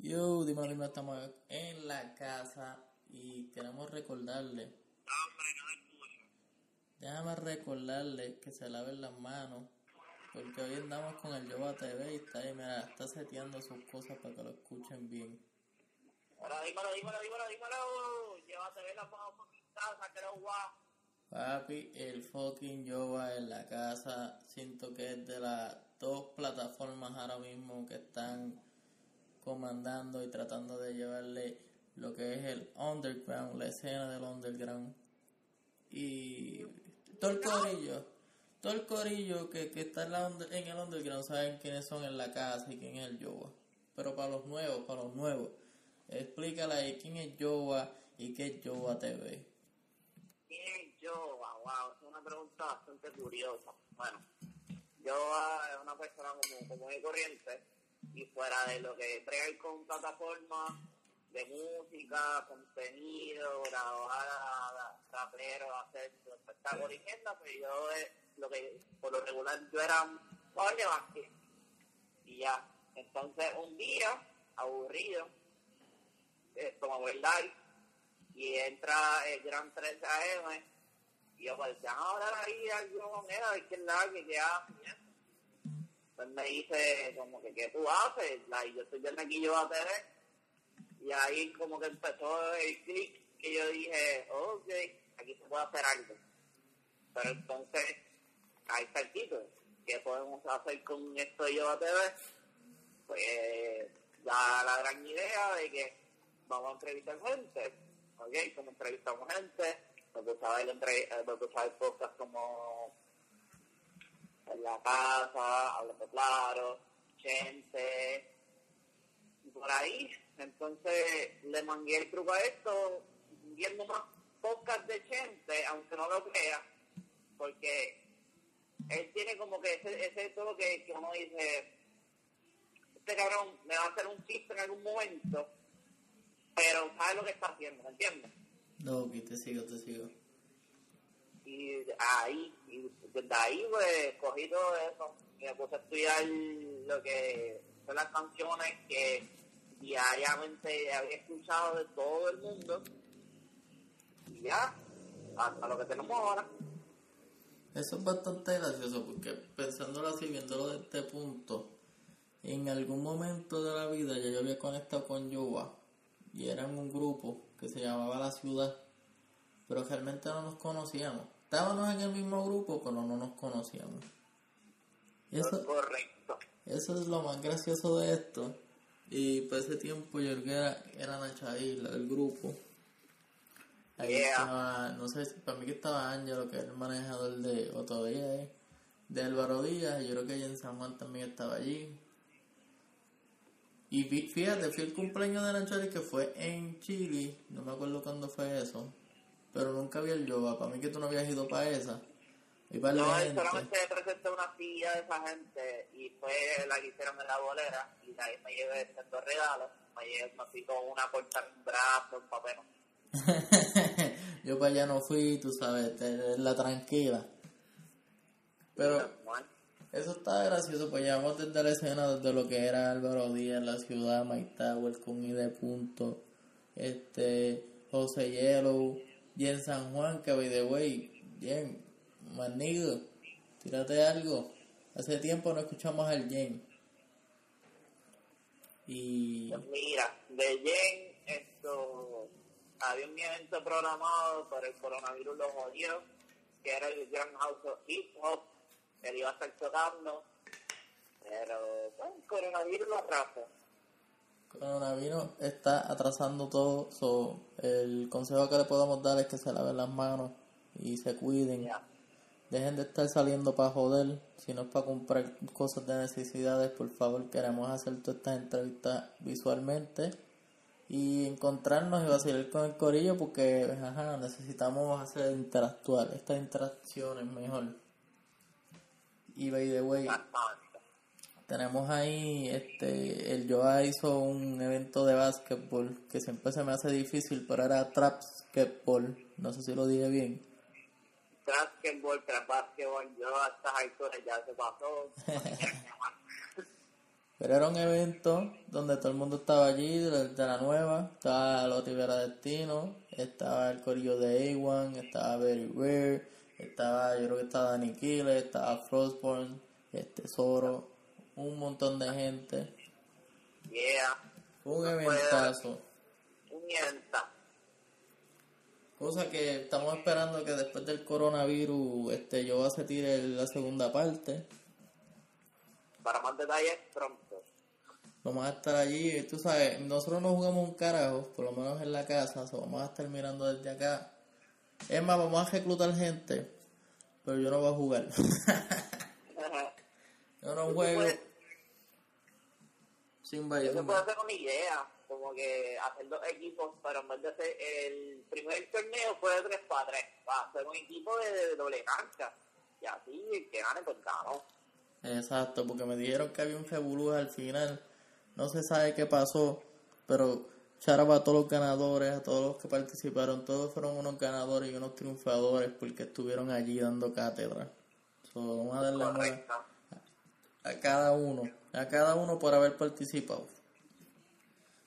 Yo, dime, dime, estamos en la casa y queremos recordarle. Déjame recordarle que se laven las manos. Porque hoy andamos con el Yoba TV y está ahí, mira, está seteando sus cosas para que lo escuchen bien. Ahora dímelo, dímelo, dímelo, dímelo. Las manos por mi casa, que guau. Papi, el fucking Yoba en la casa, siento que es de las dos plataformas ahora mismo que están comandando y tratando de llevarle lo que es el underground, la escena del underground. Y todo el corillo, todo el corillo que, que está en, la en el underground saben quiénes son en la casa y quién es el Yoba. Pero para los nuevos, para los nuevos, explícale ahí quién es Yoba y qué es Yoba TV. ¿Quién es yo? Wow, es una pregunta bastante curiosa. Bueno, yo ah, es una persona como común y corriente y fuera de lo que trae con plataformas de música, contenido, grabar raperos, hacer su espectáculo y mierda, pues yo eh, lo que por lo regular yo era un de básquet y ya. Entonces un día, aburrido, eh, tomamos el live y entra el Gran 3 AM y yo pues ya ahora ahí algo con él a ver qué es la que eso. Pues me dice como que qué tú haces y yo estoy viendo aquí yo a TV y ahí como que empezó el clic que yo dije ok aquí se puede hacer algo pero entonces el título ¿qué podemos hacer con esto yo a TV? pues da la gran idea de que vamos a entrevistar gente, ¿ok? Como entrevistamos gente, me gusta ver, entre, me como En la Casa, Hablando Claro, Gente, por ahí. Entonces le mangué el truco a esto, viendo más podcast de Gente, aunque no lo crea, porque él tiene como que ese, ese todo que, que uno dice, este cabrón me va a hacer un chiste en algún momento, pero sabe lo que está haciendo, ¿me entiendes? No, ok, te sigo, te sigo. Y ahí, y desde ahí pues cogí todo eso, me puse a estudiar lo que son las canciones que diariamente había escuchado de todo el mundo, y ya, hasta lo que tenemos ahora. Eso es bastante gracioso porque pensándolo así, viéndolo de este punto, en algún momento de la vida ya yo había conectado con Yoba y eran un grupo que se llamaba La Ciudad, pero realmente no nos conocíamos. Estábamos en el mismo grupo, pero no nos conocíamos. Eso, Correcto. eso es lo más gracioso de esto. Y por ese tiempo yo creo que era, era Nacha Isla, el grupo. Ahí Yeah. estaba, no sé, si para mí que estaba Ángelo, que es el manejador de, o todavía es, de Álvaro Díaz, y yo creo que allá en San Juan también estaba allí. Y fíjate, fui el cumpleaños de Nachari que fue en Chile, no me acuerdo cuándo fue eso, pero nunca vi el yoga, para mí que tú no habías ido para esa. Y para No, la solamente presenté una silla de esa gente y fue la que hicieron en la bolera y de ahí me llevé estos regalos. Me llevé, fui con una corta en un brazo, un papel. yo para allá no fui, tú sabes, la tranquila. Pero eso está gracioso, pues llevamos desde la escena, desde lo que era Álvaro Díaz, la ciudad, Mike Tower, con de punto, este, José Yellow, y en San Juan, que by the way, bien, manigo, tírate algo. Hace tiempo no escuchamos al Jen. Y pues mira, de Jen, esto, había un evento programado, pero el coronavirus lo jodió, que era el Grand House of Hip Hop, él iba a estar tocando, pero bueno, el coronavirus lo atrasó. Coronavirus está atrasando todo. so, el consejo que le podemos dar es que se laven las manos y se cuiden. Dejen de estar saliendo para joder, si no es para comprar cosas de necesidades, por favor, queremos hacer todas estas entrevistas visualmente y encontrarnos y vacilar con el corillo porque ajá, necesitamos hacer interactuar, estas interacciones mejor. Y by the way, Bastante. Tenemos ahí, este, el Joa hizo un evento de básquetbol que siempre se me hace difícil, pero era trapsketball, no sé si lo dije bien. Basketball, tras basketball, yo a estas alturas ya se pasó. Pero era un evento donde todo el mundo estaba allí, de la nueva, estaba Loti Vera Destino, estaba el corillo de A1, estaba Very Rare, estaba, yo creo que estaba Danny Killer, estaba Frostborn, este Zoro, un montón de gente. Yeah. Un eventazo. Un eventazo. Cosa que estamos esperando que después del coronavirus este yo se tire la segunda parte. Para más detalles pronto. Vamos a estar allí, tú sabes, nosotros no jugamos un carajo, por lo menos en la casa, o vamos a estar mirando desde acá. Es más, vamos a reclutar gente, pero yo no voy a jugar. yo no juego sin Yo se puede hacer una idea, como que hacer dos equipos, pero en vez de hacer el primer torneo fue de 3 para 3, va a hacer un equipo de, doble cancha, y así que gane pues ganó. Exacto, porque me dijeron que había un revolú al final, no se sabe qué pasó, pero charaba a todos los ganadores, a todos los que participaron, todos fueron unos ganadores y unos triunfadores porque estuvieron allí dando cátedra. vamos a darle a cada uno, a cada uno por haber participado.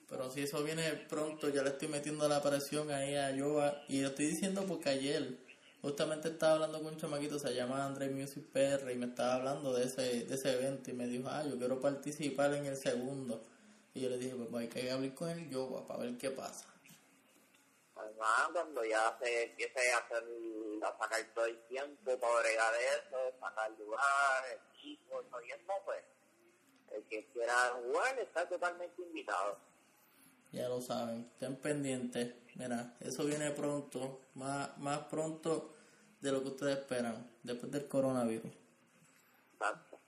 Pero si eso viene pronto, ya le estoy metiendo la presión ahí a Yoba. Y lo estoy diciendo porque ayer justamente estaba hablando con un chamaquito, se llama André Music PR, y me estaba hablando de ese, de ese evento. Y me dijo, ah, yo quiero participar en el segundo. Y yo le dije, pues hay que hablar con el Yoba para ver qué pasa. Además, cuando ya se empiece a hacer, a sacar todo el tiempo para agregar eso, sacar lugar, equipo, todo eso, pues el que quiera jugar está totalmente invitado. Ya lo saben, estén pendientes. Mira, eso viene pronto, más, más pronto de lo que ustedes esperan, después del coronavirus. Exacto.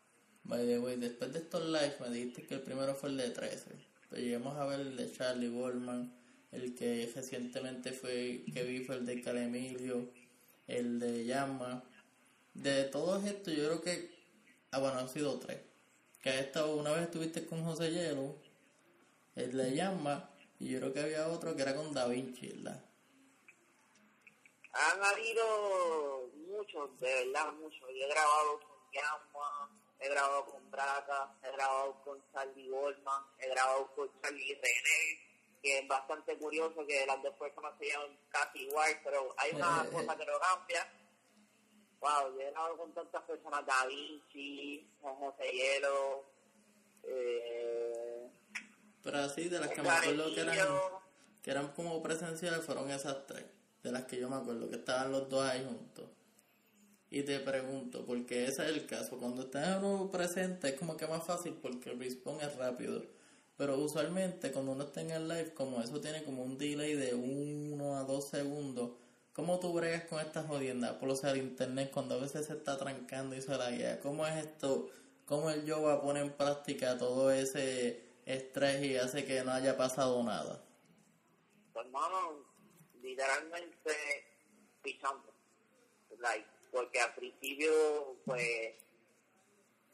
By the way, después de estos lives me dijiste que el primero fue el de 13. Pero llegamos a ver el de Charlie Goldman, el que recientemente fue, que vi fue el de Calemilio, el de Llama. De todos estos, yo creo que, ah bueno, han sido tres. Que estado, una vez estuviste con José Hielo, el de Llama, y yo creo que había otro que era con Da Vinci, ¿verdad? Han habido muchos, de verdad, muchos. Yo he grabado con Llama, he grabado con Braca, he grabado con Charlie Goldman, he grabado con Charlie René, que es bastante curioso que las dos personas se llaman casi igual, pero hay una cosa que no cambia. Wow, yo he grabado con tantas personas, Da Vinci, José Hielo, eh, pero así, de las que me acuerdo que eran, que eran como presenciales, fueron esas tres. De las que yo me acuerdo, que estaban los dos ahí juntos. Y te pregunto, porque ese es el caso. Cuando estás uno presente es como que más fácil porque el respawn es rápido. Pero usualmente cuando uno está en el live, como eso tiene como un delay de uno a dos segundos, ¿cómo tú bregas con estas jodiendas? Por lo sea, el internet cuando a veces se está trancando y se la guía. ¿Cómo es esto? ¿Cómo el yoga pone en práctica todo ese estrés y hace que no haya pasado nada? Pues, hermano, literalmente pichando. Like, porque al principio, pues,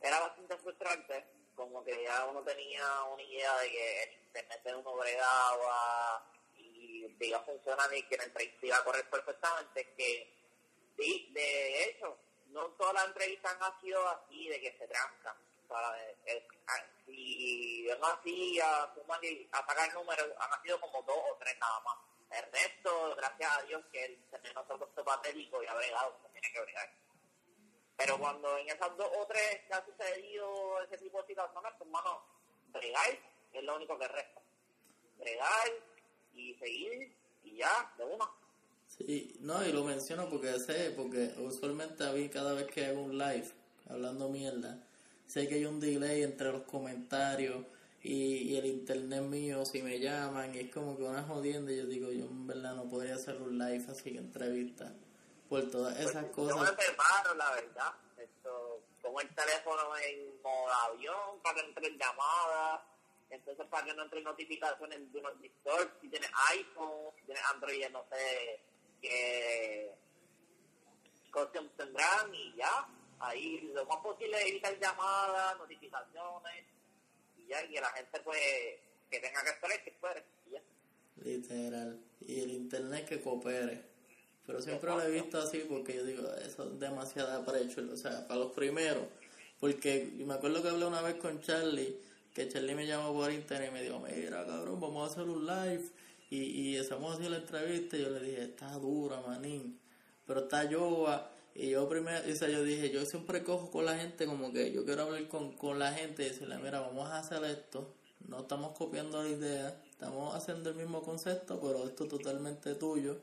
era bastante frustrante, como que ya uno tenía una idea de que el internet de uno bregaba y iba a funcionar y que la entrevista iba a correr perfectamente, que sí, de hecho, no todas las entrevistas han sido así, de que se trancan y vengo así a, a sacar números, han sido como dos o tres nada más. El resto, gracias a Dios, que el no se ha puesto patético y ha bregado como tiene que bregar. Pero cuando en esas dos o tres que ha sucedido ese tipo de situaciones, pues, hermano, bregar es lo único que resta. Bregar y seguir y ya, de una. Sí, no, y lo menciono porque sé, porque usualmente a mí cada vez que hago un live hablando mierda, sé que hay un delay entre los comentarios y, el internet mío si me llaman y es como que una jodienda y yo digo yo en verdad no podría hacer un live así que entrevista por todas pues, esas cosas yo me preparo la verdad esto pongo el teléfono en modo avión para que entren llamadas entonces para que no entren notificaciones de unos Discord si tienes iPhone si tienes Android no sé qué cosas tendrán y ya ahí lo más posible evitar llamadas, notificaciones y ya, y la gente pues que tenga que esperar, que espere y ya. Literal. Y el internet que coopere. Pero siempre lo he visto así porque yo digo, eso es demasiado aprecio, o sea, para los primeros. Porque me acuerdo que hablé una vez con Charlie que Charlie me llamó por internet y me dijo, mira cabrón, vamos a hacer un live y, y hacemos así la entrevista y yo le dije, está dura, manín, pero está Yoba. Y yo primero, o sea, yo dije, yo siempre cojo con la gente como que yo quiero hablar con, con la gente y decirle, mira, vamos a hacer esto, no estamos copiando la idea, estamos haciendo el mismo concepto, pero esto es totalmente tuyo.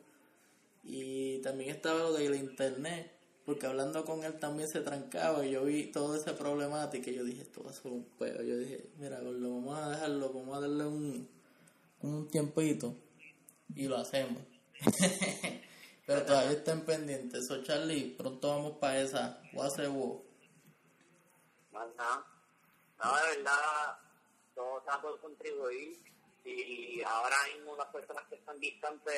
Y también estaba lo del internet, porque hablando con él también se trancaba y yo vi toda esa problemática y yo dije, esto va a ser un peo. Yo dije, mira, lo vamos a dejarlo, vamos a darle un, un tiempito y lo hacemos. Pero todavía están pendientes. Eso, Charlie, pronto vamos para esa. Más nada. No, de verdad, todos por contribuir. Y ahora mismo las personas que están distantes,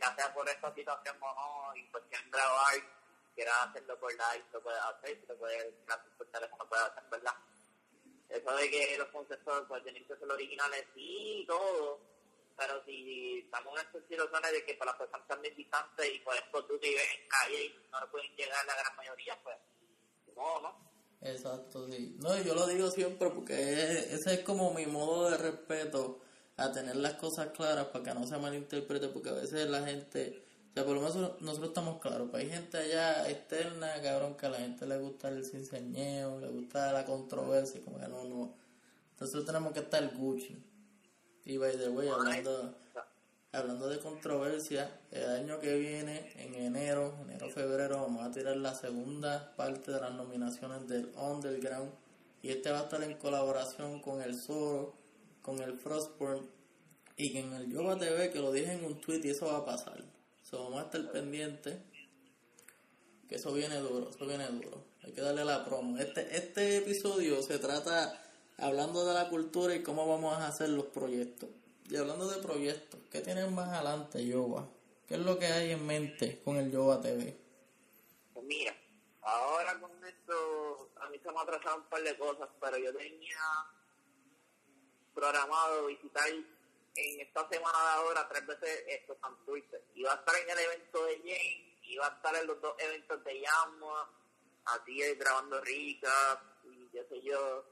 ya sea por esta situación o no, y pues grabar, quieran hacerlo por live, lo puede hacer, si lo puede hacer por teléfono, puede hacer, ¿verdad? Eso de que los conceptos pues tienen que ser originales, sí, todo pero si estamos en estas situaciones de que para las personas están distantes y por ejemplo tú vives en calle y no lo pueden llegar la gran mayoría, pues no, ¿no? Exacto, sí. No, yo lo digo siempre porque ese es como mi modo de respeto a tener las cosas claras para que no se malinterprete, porque a veces la gente, por lo menos nosotros estamos claros, pero hay gente allá externa, cabrón, que a la gente le gusta el cinceñeo, le gusta la controversia, como que no, no. Entonces tenemos que estar Gucci. Y by the way, hablando, hablando de controversia, el año que viene, en enero, enero, febrero, vamos a tirar la segunda parte de las nominaciones del Underground. Y este va a estar en colaboración con el Zoro, con el Frostborn y en el Yoga TV, que lo dije en un tweet y eso va a pasar. So, vamos a estar pendientes. Que eso viene duro, eso viene duro. Hay que darle la promo. Este, este episodio se trata hablando de la cultura y cómo vamos a hacer los proyectos. Y hablando de proyectos, ¿qué tienen más adelante, Yoba? ¿Qué es lo que hay en mente con el Yoba TV? Pues mira, ahora con esto, a mí se me atrasaron un par de cosas, pero yo tenía programado visitar en esta semana de ahora tres veces esto Santurce. Iba a estar en el evento de Jane, iba a estar en los dos eventos de Yamua, así grabando rica y qué sé yo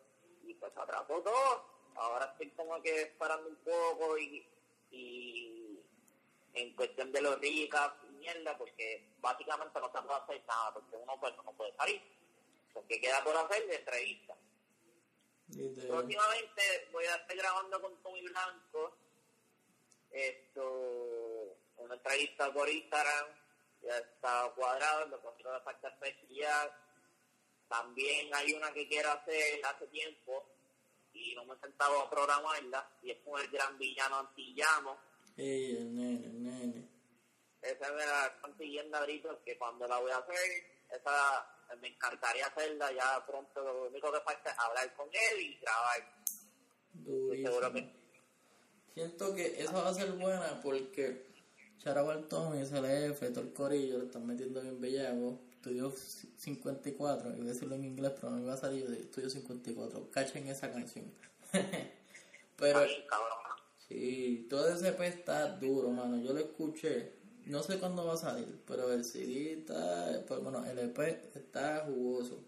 y pues atrapó todo. Ahora estoy como que esperando un poco y, y en cuestión de los ricas y mierda, porque básicamente no se puede hacer nada, porque uno pues no puede salir. Porque queda por hacer de entrevista. Últimamente voy a estar grabando con Tommy Blanco esto una entrevista por Instagram, ya está cuadrado, lo consigo de falta especial también hay una que quiero hacer hace tiempo y no me he sentado a programarla y es con el gran villano antillano. Sí, el nene, el nene. Esa me la están pidiendo ahorita que cuando la voy a hacer, esa me encantaría hacerla ya pronto. Lo único que falta es hablar con él y grabar. Seguro que... Siento que eso va a ser buena porque Charabal Tommy, SLF, todo el corillo, lo están metiendo bien bellaco Estudio 54, iba a decirlo en inglés, pero no me iba a salir de Estudio 54. Cachen esa canción. pero. Sí, todo ese EP está duro, mano. Yo lo escuché. No sé cuándo va a salir, pero el CD está. Pues, bueno, el EP está jugoso.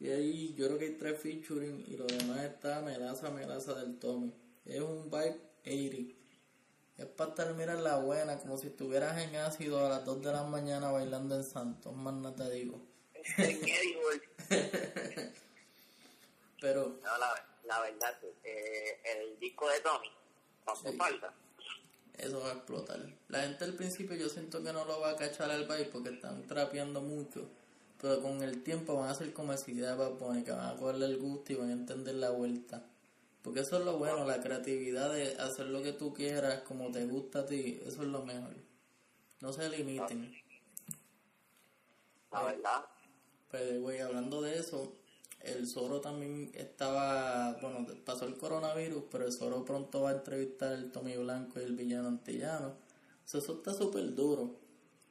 Y ahí yo creo que hay tres featuring y lo demás está melaza, melaza del Tommy. Es un vibe 80. Es para terminar la buena, como si estuvieras en ácido a las 2 de la mañana bailando en Santos, más no te digo. Pero... No, la, la verdad, eh, el disco de Tommy, sí, falta. Eso va a explotar. La gente al principio yo siento que no lo va a cachar al baile porque están trapeando mucho. Pero con el tiempo van a ser como si idea para poner que van a cogerle el gusto y van a entender la vuelta. Porque eso es lo bueno, la creatividad de hacer lo que tú quieras, como te gusta a ti, eso es lo mejor. No se limiten. La verdad. Pues, güey, hablando de eso, el Zoro también estaba, bueno, pasó el coronavirus, pero el Zoro pronto va a entrevistar el Tommy Blanco y el villano antillano. Eso, está súper duro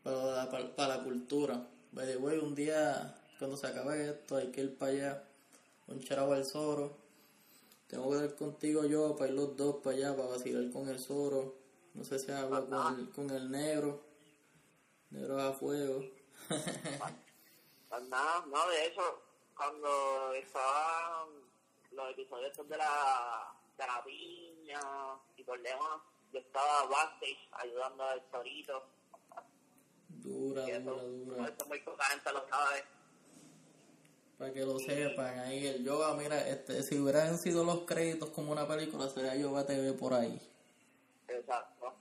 para, para, la cultura. Güey, un día, cuando se acabe esto, hay que ir para allá, un charabo al Zoro tengo que ir contigo yo para ir los dos para allá, para vacilar con el Zoro. No sé si hablo con el, con el negro. Negro a fuego. pues nada, no, de hecho, cuando estaba los episodios de la, de la piña y por demás, yo estaba backstage ayudando al torito. Dura, Y dura, eso, dura. eso muy poca gente lo sabe. Para que lo sepan, ahí el yoga, mira, este, si hubieran sido los créditos como una película, sería Yoga TV por ahí. Exacto.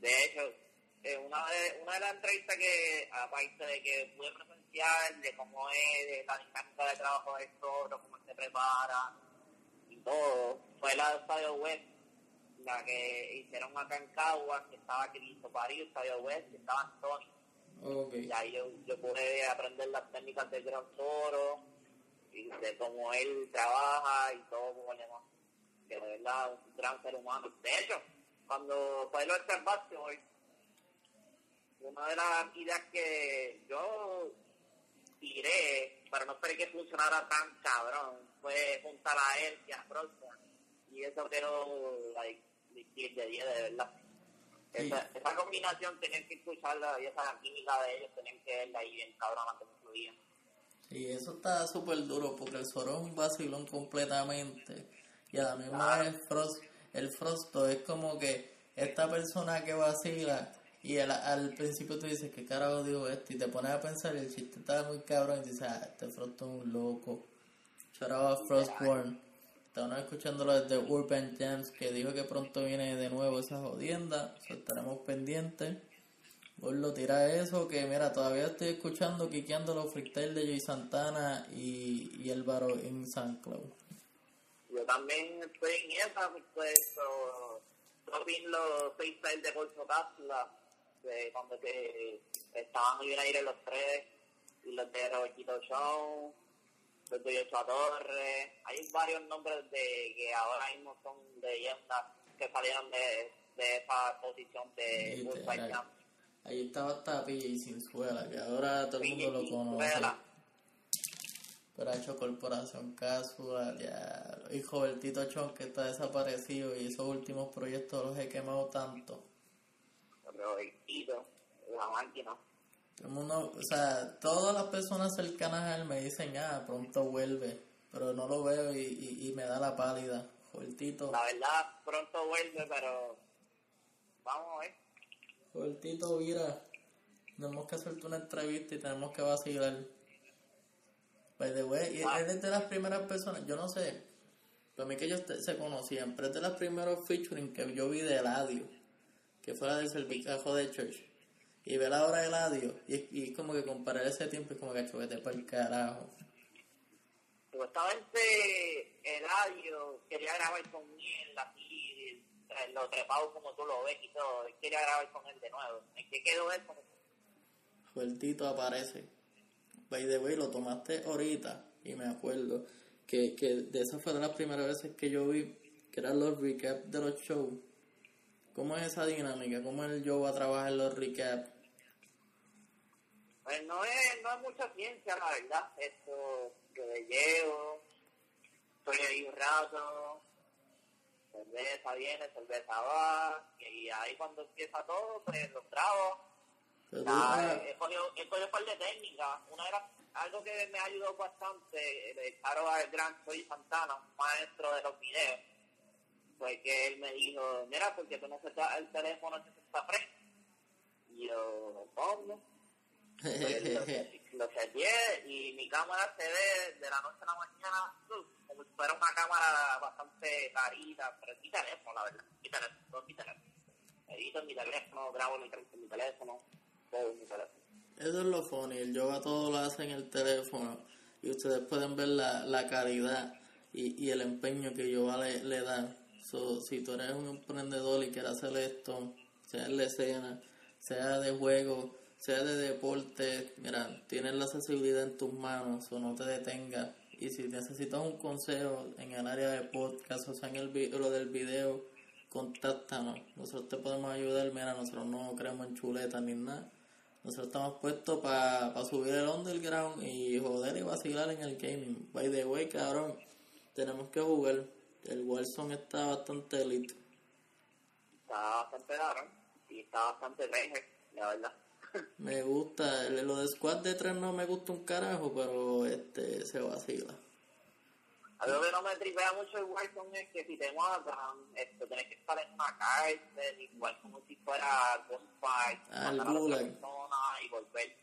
De hecho, eh, una, de, una de las entrevistas que, aparte de que pude presenciar de cómo es de la dinámica de trabajo del toro, cómo se prepara y todo, fue la de Estadio West, la que hicieron acá en Caguas, que estaba Cristo París, Estadio West, que estaba Antonio. Y ahí yo, yo pude aprender las técnicas del gran toro y de cómo él trabaja y todo como le demás. Que de verdad un gran ser humano. De hecho, cuando fue del básquetbol, una de las ideas que yo tiré, pero no esperé que funcionara tan cabrón, fue juntar a él y a Brosnan. Y eso quedó like, 10 de 10 de verdad. Esa, esa combinación tenían que escucharla y esa química de ellos tenían que verla ahí bien cabrón antes de fluía. Sí, eso está súper duro porque el Zoro es un vacilón completamente. Y a la misma Claro. vez el Frost, el Frosto es como que esta persona que vacila y el- al principio tú dices, ¿qué carajo digo esto? Y te pones a pensar y el chiste está muy cabrón y dices, ah, este Frosto es un loco. Shout out a Frostborn. Estamos escuchándolo desde Urban Jams que dijo que pronto viene de nuevo esa jodienda. Estaremos pendientes. Gordo, tira eso, que mira, todavía estoy escuchando, quiqueando los freestyle de Jay Santana y, y Álvaro en San Cloud. Yo también estoy en esa, pues, yo vi los freestyle de Golfo Cápsula, de cuando que estaban muy bien aire los tres, y los de Robertito Show, Yochoa Torres, hay varios nombres de que ahora mismo son leyendas que salieron de, de esa posición de. Bullfight Camp. Ahí estaba hasta PJ Sinzuela, que ahora todo el mundo lo conoce. Pero ha hecho Corporación Cápsula, ya. Y Robertito Chon, que está desaparecido y esos últimos proyectos los he quemado tanto. Robertito, la máquina. Todo el mundo, o sea, todas las personas cercanas a él me dicen, ah, pronto vuelve, pero no lo veo y, y, y me da la pálida. Joeltito, La verdad, pronto vuelve, pero vamos a ver. Joeltito, mira, tenemos que hacerte una entrevista y tenemos que vacilar. By the way, y Ah. él es de las primeras personas, yo no sé, para mí que ellos te- se conocían, pero es de las primeros featuring que yo vi de Eladio, que fue la del Cervicajo de Church. Y ver ahora Eladio, y, y es como que comparar ese tiempo es como que chuvete para el carajo. Supuestamente Eladio quería grabar con él así, eh, lo trepado como tú lo ves y todo. Él quería grabar con él de nuevo. ¿En qué quedó eso? Fuertito aparece. By the way, lo tomaste ahorita y me acuerdo que, que de esa fue de las primeras veces que yo vi que eran los recaps de los shows. ¿Cómo es esa dinámica? ¿Cómo el yo va a trabajar los recaps? Pues no es, no es mucha ciencia, la verdad. Esto, que le llevo, estoy ahí un rato, cerveza viene, cerveza va, y ahí cuando empieza todo, pues los tragos. Ah, ah, he cogido he cogido un par de técnicas. Una las, algo que me ayudó bastante, le claro al gran Soy Santana, un maestro de los videos, fue que él me dijo, mira, porque tú no se el teléfono que se está fresco. Y yo, ¿cómo? Pues lo, seteé y mi cámara se ve de la noche a la mañana uf, como si fuera una cámara bastante carita, pero es mi teléfono, la verdad, mi teléfono, mi teléfono. Edito en mi teléfono, grabo en mi teléfono, todo en mi teléfono. Eso es lo funny, el yoga todo lo hace en el teléfono y ustedes pueden ver la, la calidad y, y el empeño que yoga le, le da. So, si tú eres un emprendedor y quieres hacer esto, sea en la escena, sea de juego, sea de deporte, mira, tienes la accesibilidad en tus manos o no te detengas. Y si necesitas un consejo en el área de podcast o sea en el lo del video, contáctanos. Nosotros te podemos ayudar. Mira, nosotros no creemos en chuletas ni nada. Nosotros estamos puestos para subir el underground y joder y vacilar en el gaming. By the way, cabrón, tenemos que jugar. El Warzone está bastante elite. Está bastante raro y está bastante reje, la verdad. Me gusta, lo de Squad de 3 no me gusta un carajo, pero este se vacila. Algo que no me tripea mucho el Warzone es que si te matan, esto, tenés que estar en una cárcel, igual como si fuera gunfight, Ah, matar a otra persona y volver.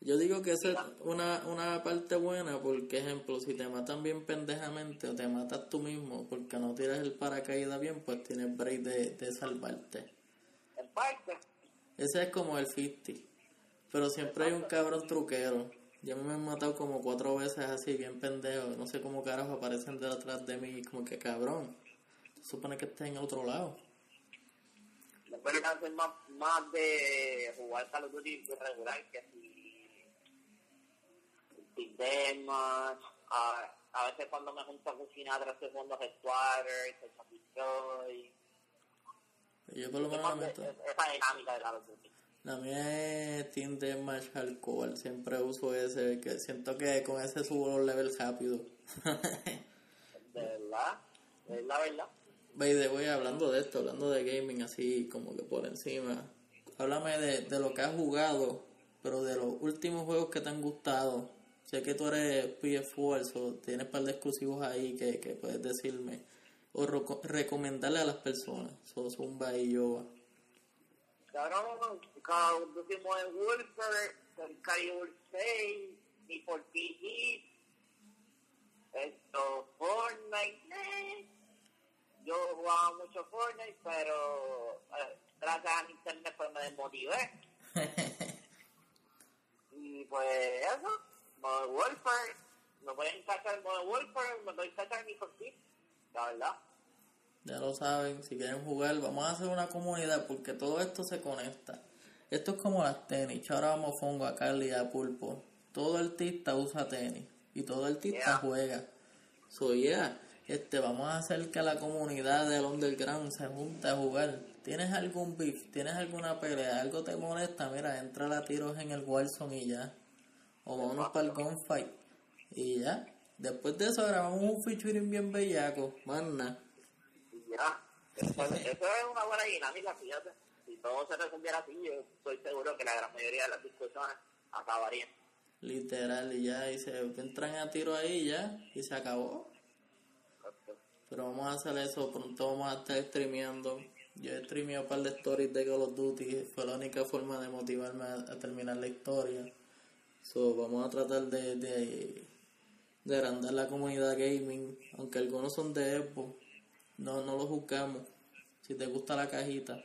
Yo digo que esa es una, una parte buena porque, ejemplo, si te matan bien pendejamente o te matas tú mismo porque no tiras el paracaídas bien, pues tienes break de, de salvarte. En parte, Ese es como el 50. Pero siempre hay un cabrón truquero. Yo me he matado como cuatro veces así, bien pendejo. No sé cómo carajo aparecen detrás de mí. Como que cabrón. Se supone que estés en otro lado. después de hacer más, más de jugar Call of regular que si Big Deathmatch, a, a veces cuando me junto a cocinar estoy jugando Squatter, Destroy, Yo por lo menos me meto. esa dinámica de Call of Duty. La mía es Team Deathmatch Hardcore. Siempre uso ese. que Siento que con ese subo los levels rápido. De verdad, es la verdad. By the way, hablando de esto, hablando de gaming así como que por encima, háblame de, de lo que has jugado, pero de los últimos juegos que te han gustado. Sé que tú eres PS4, so tienes un par de exclusivos ahí que, que puedes decirme o reco- recomendarle a las personas. So, Zumba y yo. Cabrón, of Duty Modern Warfare, el Calibur 6, Need for Speed, esto, Fortnite, eh. Yo jugaba mucho Fortnite, pero eh, gracias a internet pues me desmotivé. y pues eso, Modern Warfare, me pueden cachar Modern Warfare, me pueden cachar Need for Speed, la verdad. Ya lo saben, si quieren jugar, vamos a hacer una comunidad porque todo esto se conecta. Esto es como las tenis. Ahora vamos fongo a Carly y a Pulpo. Todo artista usa tenis y todo artista Yeah. juega. So yeah, este, vamos a hacer que la comunidad del underground se junte a jugar. ¿Tienes algún beef? ¿Tienes alguna pelea? ¿Algo te molesta? Mira, entra a tiros en el Warzone y ya. O vámonos para el gunfight. Y ya. Después de eso grabamos un featuring bien bellaco. Y ya, eso, eso es una buena dinámica, fíjate. Si todo se resolviera así, yo estoy seguro que la gran mayoría de las discusiones acabarían. Literal, y ya, y se entran a tiro ahí ya, y se acabó. Pero vamos a hacer eso, pronto vamos a estar streameando. Yo he streameado un par de stories de Call of Duty, fue la única forma de motivarme a, a terminar la historia. So, vamos a tratar de, de, de agrandar la comunidad gaming, aunque algunos son de Xbox, no, no los juzgamos. Si te gusta la cajita.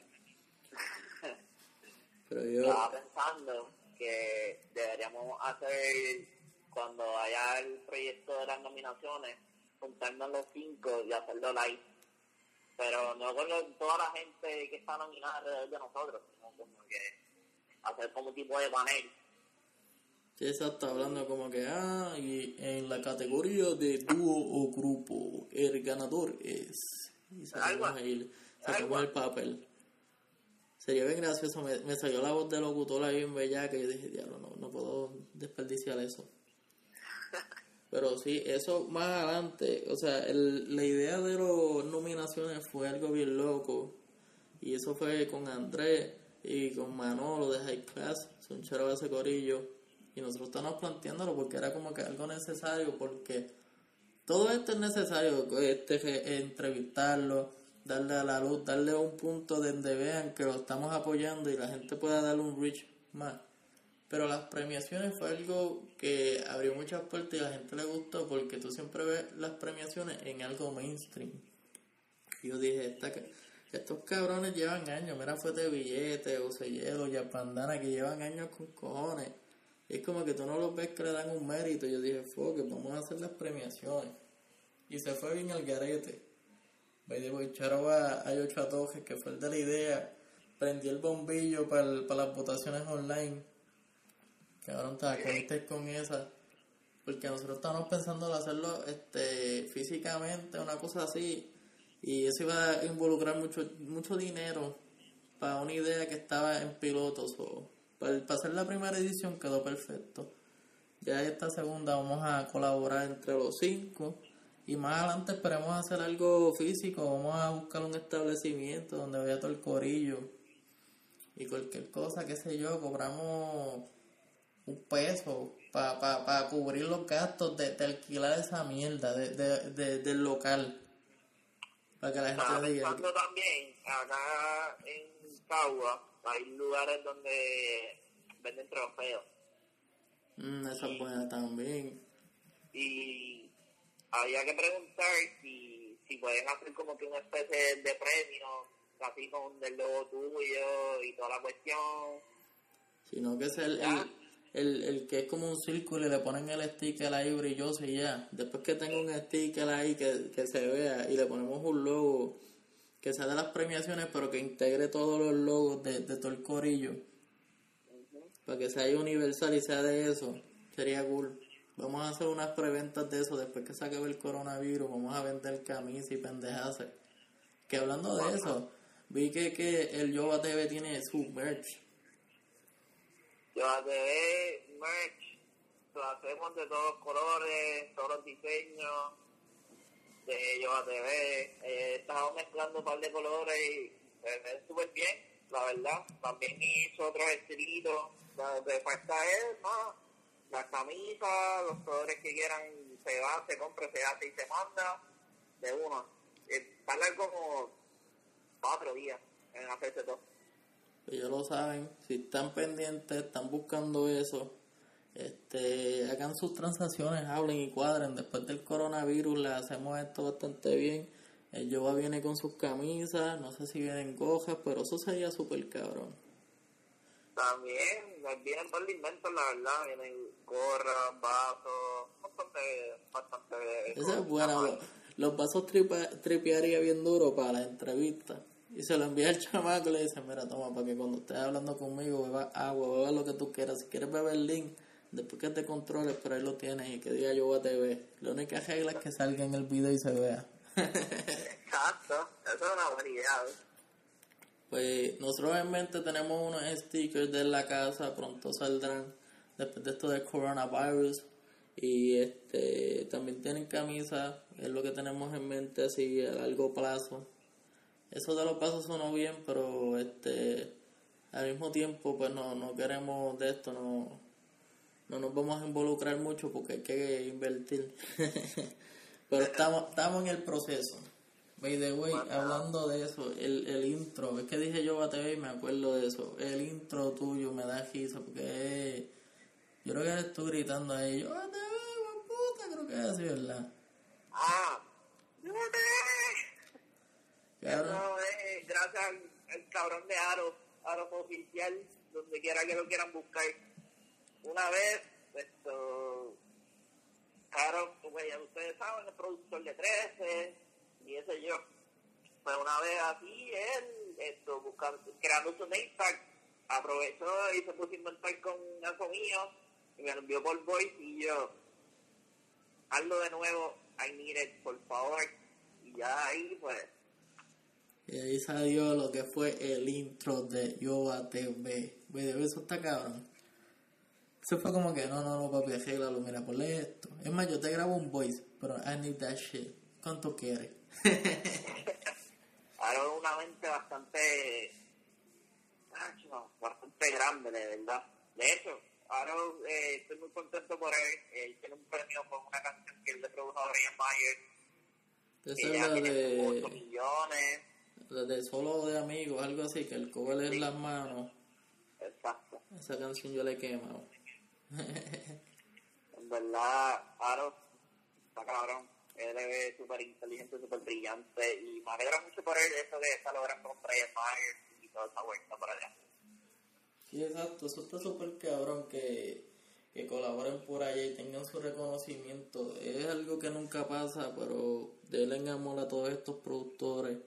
Yo... Estaba pensando que deberíamos hacer, cuando haya el proyecto de las nominaciones, juntarnos los cinco y hacerlo live. Pero no con toda la gente que está nominada alrededor de nosotros, sino como que hacer como un tipo de panel. Sí, exacto, hablando como que, ah, y en la categoría de dúo o grupo, el ganador es... Y sacamos ahí, sacamos el papel. Sería bien gracioso, me, me salió la voz de locutor ahí en Bella que yo dije, diablo, no, no puedo desperdiciar eso. Pero sí, eso más adelante, o sea, el- la idea de las nominaciones fue algo bien loco. Y eso fue con Andrés y con Manolo de High Class, son chero de ese corillo. Y nosotros estábamos planteándolo porque era como que algo necesario, porque todo esto es necesario, este, entrevistarlo, darle a la luz, darle un punto donde vean que lo estamos apoyando y la gente pueda darle un reach más. Pero las premiaciones fue algo que abrió muchas puertas y a la gente le gustó porque tú siempre ves las premiaciones en algo mainstream. Yo dije, esta, estos cabrones llevan años, mira fue de billete, o hielo, ya pandana, que llevan años con cojones. Y es como que tú no los ves que le dan un mérito. Yo dije, fuck, vamos a hacer las premiaciones. Y se fue bien al garete. The way, charo a, a Yocho Atoje, que fue el de la idea. Prendió el bombillo para las votaciones online. Cabrón, te con esa. Porque nosotros estábamos pensando en hacerlo este, físicamente, una cosa así. Y eso iba a involucrar mucho, mucho dinero para una idea que estaba en pilotos. O, para, hacer la primera edición quedó perfecto. Ya esta segunda vamos a colaborar entre los cinco. Y más adelante esperemos hacer algo físico. Vamos a buscar un establecimiento donde vaya todo el corillo. Y cualquier cosa, qué sé yo, cobramos un peso para pa, pa cubrir los gastos de, de, alquilar esa mierda de, de, de, del local. Para que la gente diga. también, acá en Cagua hay lugares donde venden trofeos. Mm, esa es buena también. Y había que preguntar si, si pueden hacer como que una especie de premio, así con el logo tuyo y toda la cuestión. Sino que es el, el, el, que es como un círculo y le ponen el sticker ahí brilloso y ya. Después que tenga un sticker ahí que, que se vea y le ponemos un logo que sea de las premiaciones, pero que integre todos los logos de, de todo el corillo. Para que sea universal y sea de eso, sería cool. Vamos a hacer unas preventas de eso después que se acabe el coronavirus. Vamos a vender camisas y pendejas. Que hablando de eso, vi que, que el Yoba TV tiene su merch. Yoba TV, merch. Lo hacemos de todos los colores, todos los diseños de Yoba TV. Eh, estamos mezclando un par de colores y se ve súper bien, la verdad. También hizo otros estilitos. Lo que falta es más las camisas, los colores que quieran, se va, se compra, se hace y se manda de uno. Eh, tarda como cuatro días en hacerse todo. Ellos lo saben, si están pendientes, están buscando eso, este, hagan sus transacciones, hablen y cuadren. Después del coronavirus le hacemos esto bastante bien. El Yoba viene con sus camisas, no sé si vienen gojas, pero eso sería súper cabrón. También, vienen todos los inventos, la verdad, vienen gorras, vasos, bastante, bastante... Eso es bueno, los, vasos tripearía bien duro para la entrevista. Y se lo envía el chamaco y le dice, mira, toma, para que cuando estés hablando conmigo beba agua, beba lo que tú quieras. Si quieres beber link, después que te controles, pero ahí lo tienes y que diga yo a TV. La única regla es que salga en el video y se vea. Exacto, eso es una buena idea. Pues nosotros obviamente tenemos unos stickers de la casa, pronto saldrán después de esto del coronavirus. Y este también tienen camisas, es lo que tenemos en mente así a largo plazo. Eso de los pasos sonó bien, pero este al mismo tiempo pues no, no queremos de esto, no, no nos vamos a involucrar mucho porque hay que invertir. pero estamos, estamos en el proceso. By the way, hablando de eso, el, el intro, es que dije yo a TV y me acuerdo de eso. El intro tuyo me da risa porque yo creo que eres tú gritando ahí, yo a TV, puta, creo que es así, ¿verdad? Ah, yo a TV. No, eh, gracias al, cabrón de Aro, Aro oficial, donde quiera que lo quieran buscar. Una vez, esto, Aro, pues ya ustedes saben, el productor de 13 y ese yo. Pues una vez así, él, esto, buscando, creando su name aprovechó y se puso a inventar con hijo mío, y me lo envió por voice, y yo, hazlo de nuevo, I need it, por favor, y ya ahí, pues. Y ahí salió lo que fue el intro de Yo a TV. eso está cabrón. Eso fue como que, no, no, no, papi, arréglalo, mira, ponle esto. Es más, yo te grabo un voice, pero I need that shit. ¿Cuánto quieres? Ahora una mente bastante, bastante grande, de verdad. De hecho, ahora eh, estoy muy contento por él. Él tiene un premio por una canción que él le produjo a Brian Mayer. Esa es la de... millones. La de solo de amigos, algo así, que el cover es las manos. Exacto. Esa canción yo le he quemado. En verdad, Aro está cabrón él es súper inteligente, súper brillante y me alegra mucho por él eso de estar logrando con Myers y toda esa vuelta para allá. Sí, exacto, eso está súper cabrón que, que colaboren por allá y tengan su reconocimiento. Es algo que nunca pasa, pero denle amor a todos estos productores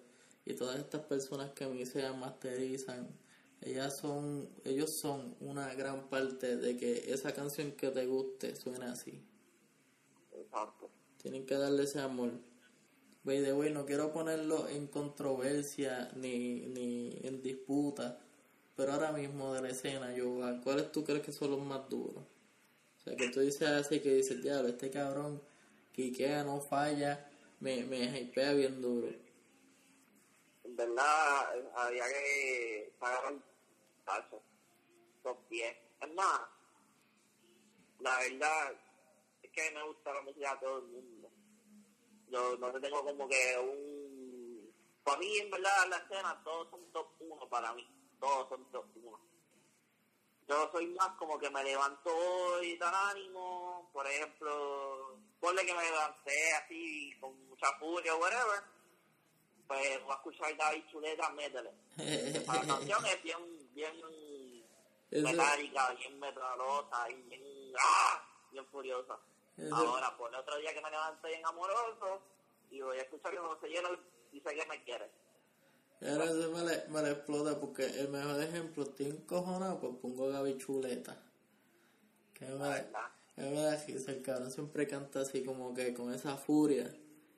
y todas estas personas que a mí se masterizan. Ellas son, ellos son una gran parte de que esa canción que te guste suene así. Exacto. Tienen que darle ese amor. By the way, no quiero ponerlo en controversia ni, ni en disputa, pero ahora mismo de la escena, yo, ¿cuáles tú crees que son los más duros? O sea, que tú dices así, que dices, diablo, este cabrón, Kikea no falla, me, me hypea bien duro. En verdad, había que pagar top 10. Es más, la verdad es que a me gusta la música de todo el mundo. Yo no tengo como que un... Para mí, en verdad, la escena, todos son top 1 para mí. Todos son top 1. Yo soy más como que me levanto hoy tan ánimo, por ejemplo, ponle que me levanté así con mucha furia o whatever, pues voy a escuchar David Chuleta, métele. La canción es bien, bien metálica, bien metalosa, bien, ¡ah! bien furiosa. Ahora, por el otro día que me levanté bien amoroso, y voy a escuchar que se Llena dice que me quiere. Ahora se me le, me le explota porque el mejor ejemplo, estoy encojonado, pues pongo a Gaby Chuleta. Que me, da, que me da risa, el cabrón siempre canta así como que con esa furia.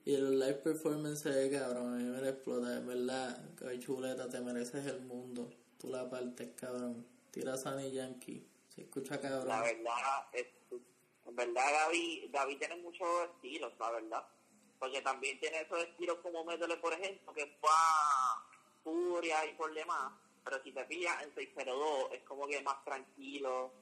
Y el live performance de cabrón, a mí me le explota, es verdad, Gaby Chuleta, te mereces el mundo. Tú la partes, cabrón. Tira Sunny Yankee, se escucha cabrón. La verdad, es, en verdad Gaby, Gaby tiene muchos estilos, la verdad. Porque también tiene esos estilos como Métele, por ejemplo, que va furia y por demás. Pero si te pillas en 602, es como que más tranquilo,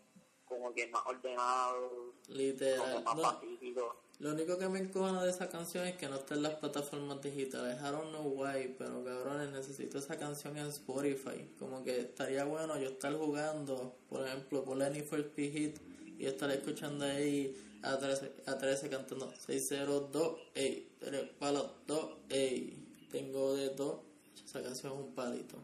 como que más ordenado, Literal. como más pacífico. Lo único que me encojona de esa canción es que no está en las plataformas digitales. I don't know why, pero cabrones, necesito esa canción en Spotify. Como que estaría bueno yo estar jugando, por ejemplo, por Lenny First Hit y estar escuchando ahí a 13, a 13 cantando 602, ey, 3 palos 2, ey, tengo de dos. Esa canción es un palito.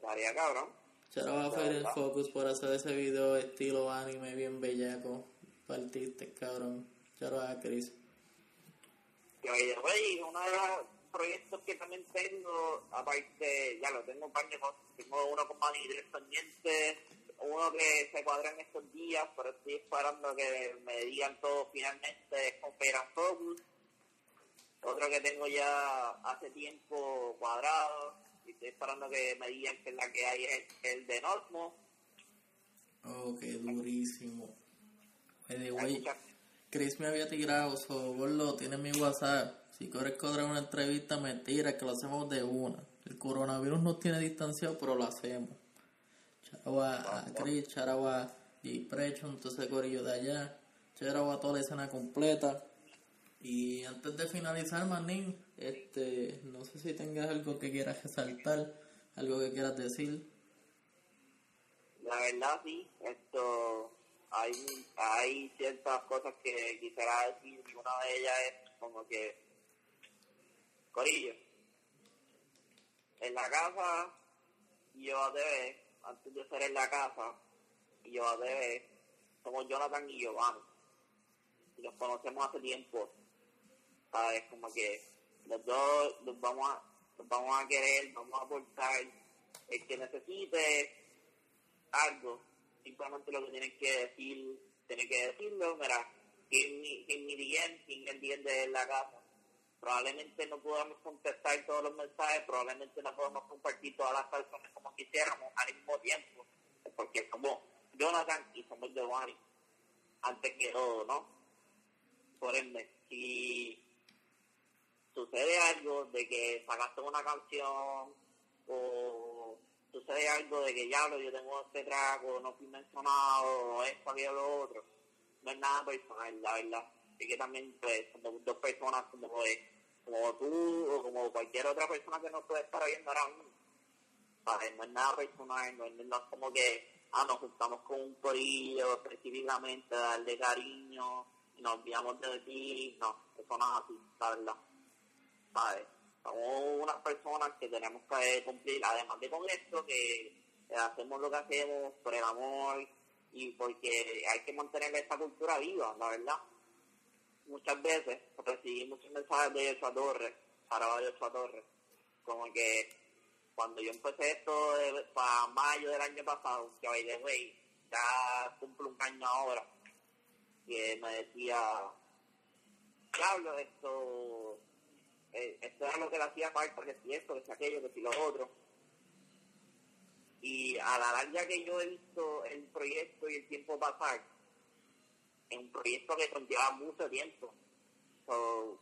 Estaría cabrón. Ahora va a Fire Focus por hacer ese video estilo anime bien bellaco. Partiste, cabrón. Charo a Chris. Y uno de los proyectos que también tengo, aparte, ya lo tengo un par de cosas. Tengo uno con Manny pendiente, uno que se cuadra en estos días, pero estoy esperando que me digan todo finalmente es con Focus. Otro que tengo ya hace tiempo cuadrado, y estoy esperando que me digan que la que hay es el de Normo. Oh, qué durísimo. Chris me había tirado, so, lo tiene mi WhatsApp. Si quieres cobrar una entrevista, mentira, que lo hacemos de una. El coronavirus nos tiene distanciado, pero lo hacemos. Charagua a Chris, Charagua a Precho, entonces corillo de allá. Charagua toda la escena completa. Y antes de finalizar, Manín, este, no sé si tengas algo que quieras resaltar, algo que quieras decir. La verdad sí, esto hay, hay ciertas cosas que quisiera decir y una de ellas es como que Corillo en la casa yo TV antes de ser en la casa yo a TV somos Jonathan y Giovanni y los conocemos hace tiempo sabes como que los dos los vamos a los vamos a querer vamos a aportar el que necesite algo simplemente lo que tienen que decir, tienen que decirlo, mira, ¿quién mi DM, quién el DM de la casa. Probablemente no podamos contestar todos los mensajes, probablemente no podamos compartir todas las personas como quisiéramos al mismo tiempo, porque somos Jonathan y somos Giovanni, antes que todo, ¿no? Por ende, si sucede algo de que sacaste una canción o sucede algo de que ya lo yo tengo este trago, no fui mencionado, esto, aquello, lo otro, no es nada personal, la verdad. Así que también, pues, como dos personas como, como tú o como cualquier otra persona que no puede estar viendo ahora mismo, ¿sabes? No es nada personal, no es, como que, ah, nos juntamos con un corillo específicamente, darle cariño, y nos olvidamos de ti, no, eso no es así, la verdad, ¿sabes? Somos unas personas que tenemos que cumplir, además de con esto, que hacemos lo que hacemos por el amor y porque hay que mantener esa cultura viva, la verdad. Muchas veces recibí muchos mensajes de Yochoa Torres, para de Yochoa Torres, como que cuando yo empecé esto para mayo del año pasado, que by the way, ya cumplo un año ahora, que me decía, hablo esto eh, esto era lo que le hacía falta, que si esto, que si aquello, que si lo otro. Y a la larga que yo he visto el proyecto y el tiempo pasar, es un proyecto que conlleva mucho tiempo. So,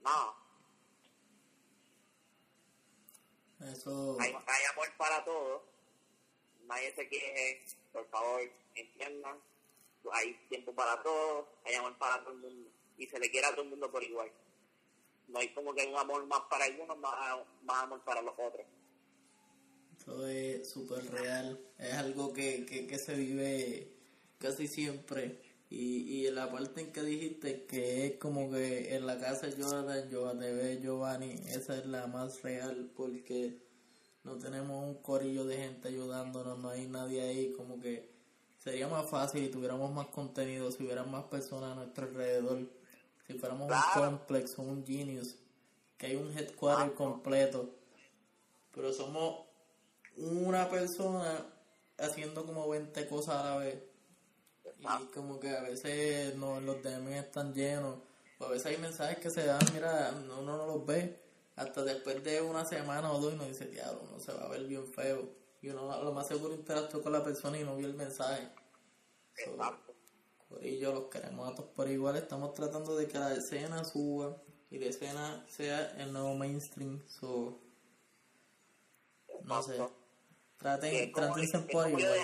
no. Eso... Hay, hay amor para todos. Nadie se queje, por favor, entiendan. hay tiempo para todos, hay amor para todo el mundo y se le quiere a todo el mundo por igual. No hay como que un amor más para algunos, más, más amor para los otros. Eso es súper real, es algo que, que, que se vive casi siempre. Y, y la parte en que dijiste que es como que en la casa de Jonathan, Giovanni, Giovanni, esa es la más real porque no tenemos un corillo de gente ayudándonos, no hay nadie ahí, como que sería más fácil si tuviéramos más contenido, si hubiera más personas a nuestro alrededor, si fuéramos un complex, un genius, que hay un headquarter completo, pero somos una persona haciendo como 20 cosas a la vez. Y como que a veces no, los DM están llenos, o a veces hay mensajes que se dan, mira, uno no los ve. Hasta después de una semana o dos y uno dice, diablo, uno se va a ver bien feo. Y uno lo más seguro interactuó con la persona y no vio el mensaje. Por ello los queremos a todos por igual. Estamos tratando de que la escena suba y la escena sea el nuevo mainstream. So, no sé. Traten, traten por igual.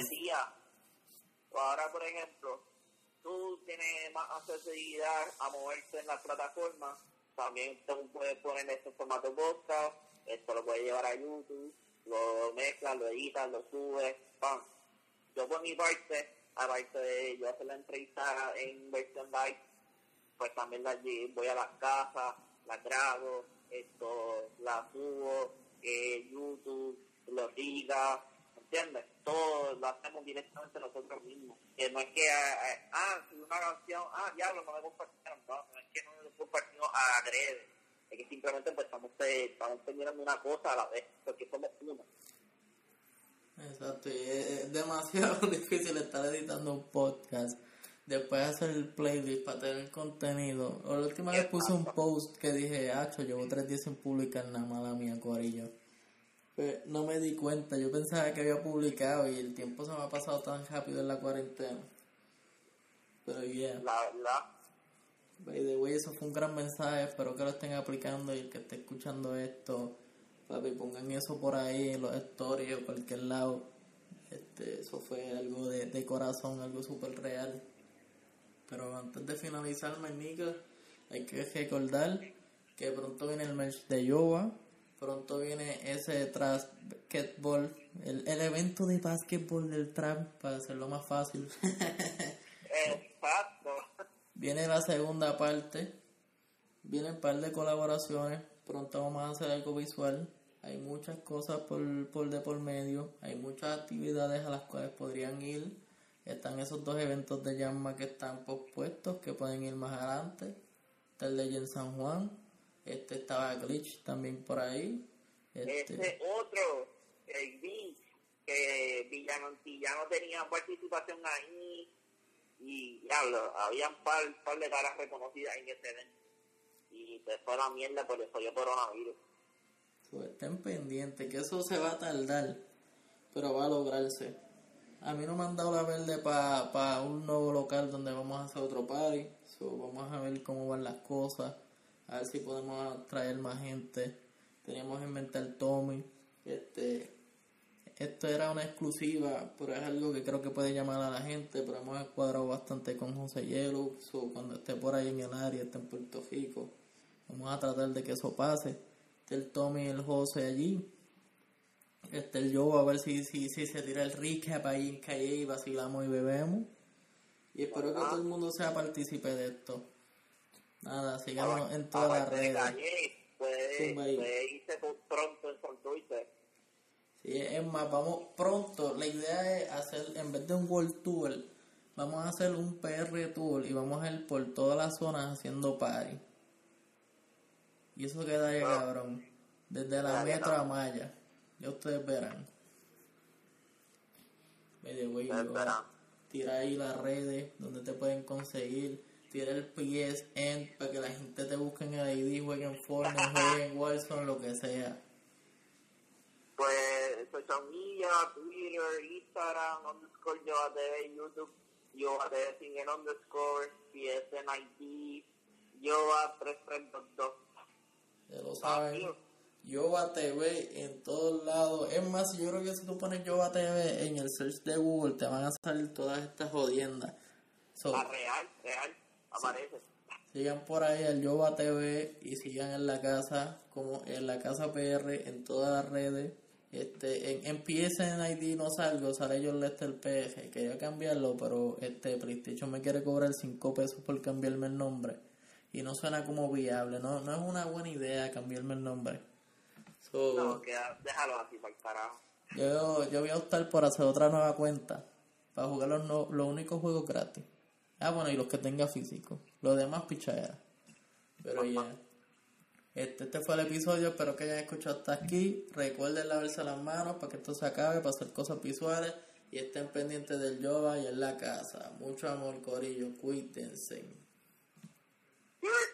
ahora por ejemplo, tú tienes más accesibilidad a moverte en las plataformas también tú puedes poner este formato podcast, esto lo puedes llevar a YouTube, lo mezclas, lo editas, lo subes, ¡pam! Yo por mi parte, aparte de yo hacer la entrevista en versión live, pues también la, voy a las casas, las grabo, esto, la subo, eh, YouTube, lo diga, ¿entiendes? Todo lo hacemos directamente nosotros mismos. Que no es que, eh, eh, ah, una canción, ah, ya lo no me compartieron, no, no es que no lo compartimos a adrede. Es que simplemente pues estamos, estamos teniendo una cosa a la vez, porque somos uno. Exacto, y es demasiado difícil estar editando un podcast. Después hacer el playlist para tener contenido. O la última vez puse un post que dije, Acho, llevo tres días sin publicar nada, mala mía, corillo. Pues no me di cuenta, yo pensaba que había publicado y el tiempo se me ha pasado tan rápido en la cuarentena. Pero yeah. La verdad. By the way, eso fue un gran mensaje, espero que lo estén aplicando y el que esté escuchando esto, papi, pongan eso por ahí en los stories o cualquier lado. Este, eso fue algo de, de corazón, algo súper real. Pero antes de finalizar, mi hay que recordar que pronto viene el merch de Yoba Pronto viene ese basketball, el, el evento de básquetbol del trap, para hacerlo más fácil. Exacto. Viene la segunda parte. Viene un par de colaboraciones. Pronto vamos a hacer algo visual. Hay muchas cosas por, por de por medio. Hay muchas actividades a las cuales podrían ir. Están esos dos eventos de llama que están pospuestos, que pueden ir más adelante. Está el de San Juan, este estaba Glitch también por ahí. Este, este otro, el Vince, que Villano tenía participación ahí. Y diablo, había un par, par de caras reconocidas en ese evento. Y se fue la mierda por eso yo coronavirus. Estén pendientes, que eso se va a tardar, pero va a lograrse. A mí no me han dado la verde para pa un nuevo local donde vamos a hacer otro party. So, vamos a ver cómo van las cosas a ver si podemos traer más gente. Teníamos en mente al Tommy. Este, esto era una exclusiva, pero es algo que creo que puede llamar a la gente. Pero hemos cuadrado bastante con José Hielo. cuando esté por ahí en el área, esté en Puerto Rico, vamos a tratar de que eso pase. El Tommy y el José allí. Este el yo a ver si, si, si se tira el recap ahí en calle y vacilamos y bebemos. Y espero que todo el mundo sea partícipe de esto. Nada, sigamos en todas las redes. Puede, puede irse pronto en Twitter. Sí, es más, vamos pronto. La idea es hacer, en vez de un World Tour, vamos a hacer un PR Tour y vamos a ir por todas las zonas haciendo party. Y eso queda ahí, ah. cabrón. Desde la metro a Maya. Ya ustedes verán. Medio güey, tira ahí las redes donde te pueden conseguir tira el PSN para que la gente te busque en el ID, juegue en Fortnite, juegue en Warzone, lo que sea. Pues social media, Twitter, Instagram, underscore yo TV, YouTube, yo TV sin el underscore, PSN ID, yo a 3322. Ya lo saben. Yoba TV en todos lados. Es más, yo creo que si tú pones Yoba TV en el search de Google te van a salir todas estas jodiendas. Real, real, aparece. Sigan por ahí al Yoba TV y sigan en la casa, como en la casa PR, en todas las redes. Este, en, en PSN ID no salgo, sale yo Lester PG. Quería cambiarlo, pero este PlayStation me quiere cobrar 5 pesos por cambiarme el nombre. Y no suena como viable, no, no es una buena idea cambiarme el nombre. no, queda, déjalo así para el carajo. Yo, yo voy a optar por hacer otra nueva cuenta para jugar los, no, los únicos juegos gratis. Ah, bueno, y los que tenga físico. Los demás pichadera. Pero ya. Este, este fue el episodio, espero que hayan escuchado hasta aquí. Recuerden lavarse las manos para que esto se acabe, para hacer cosas visuales. Y estén pendientes del yoga y en la casa. Mucho amor, Corillo. Cuídense. What?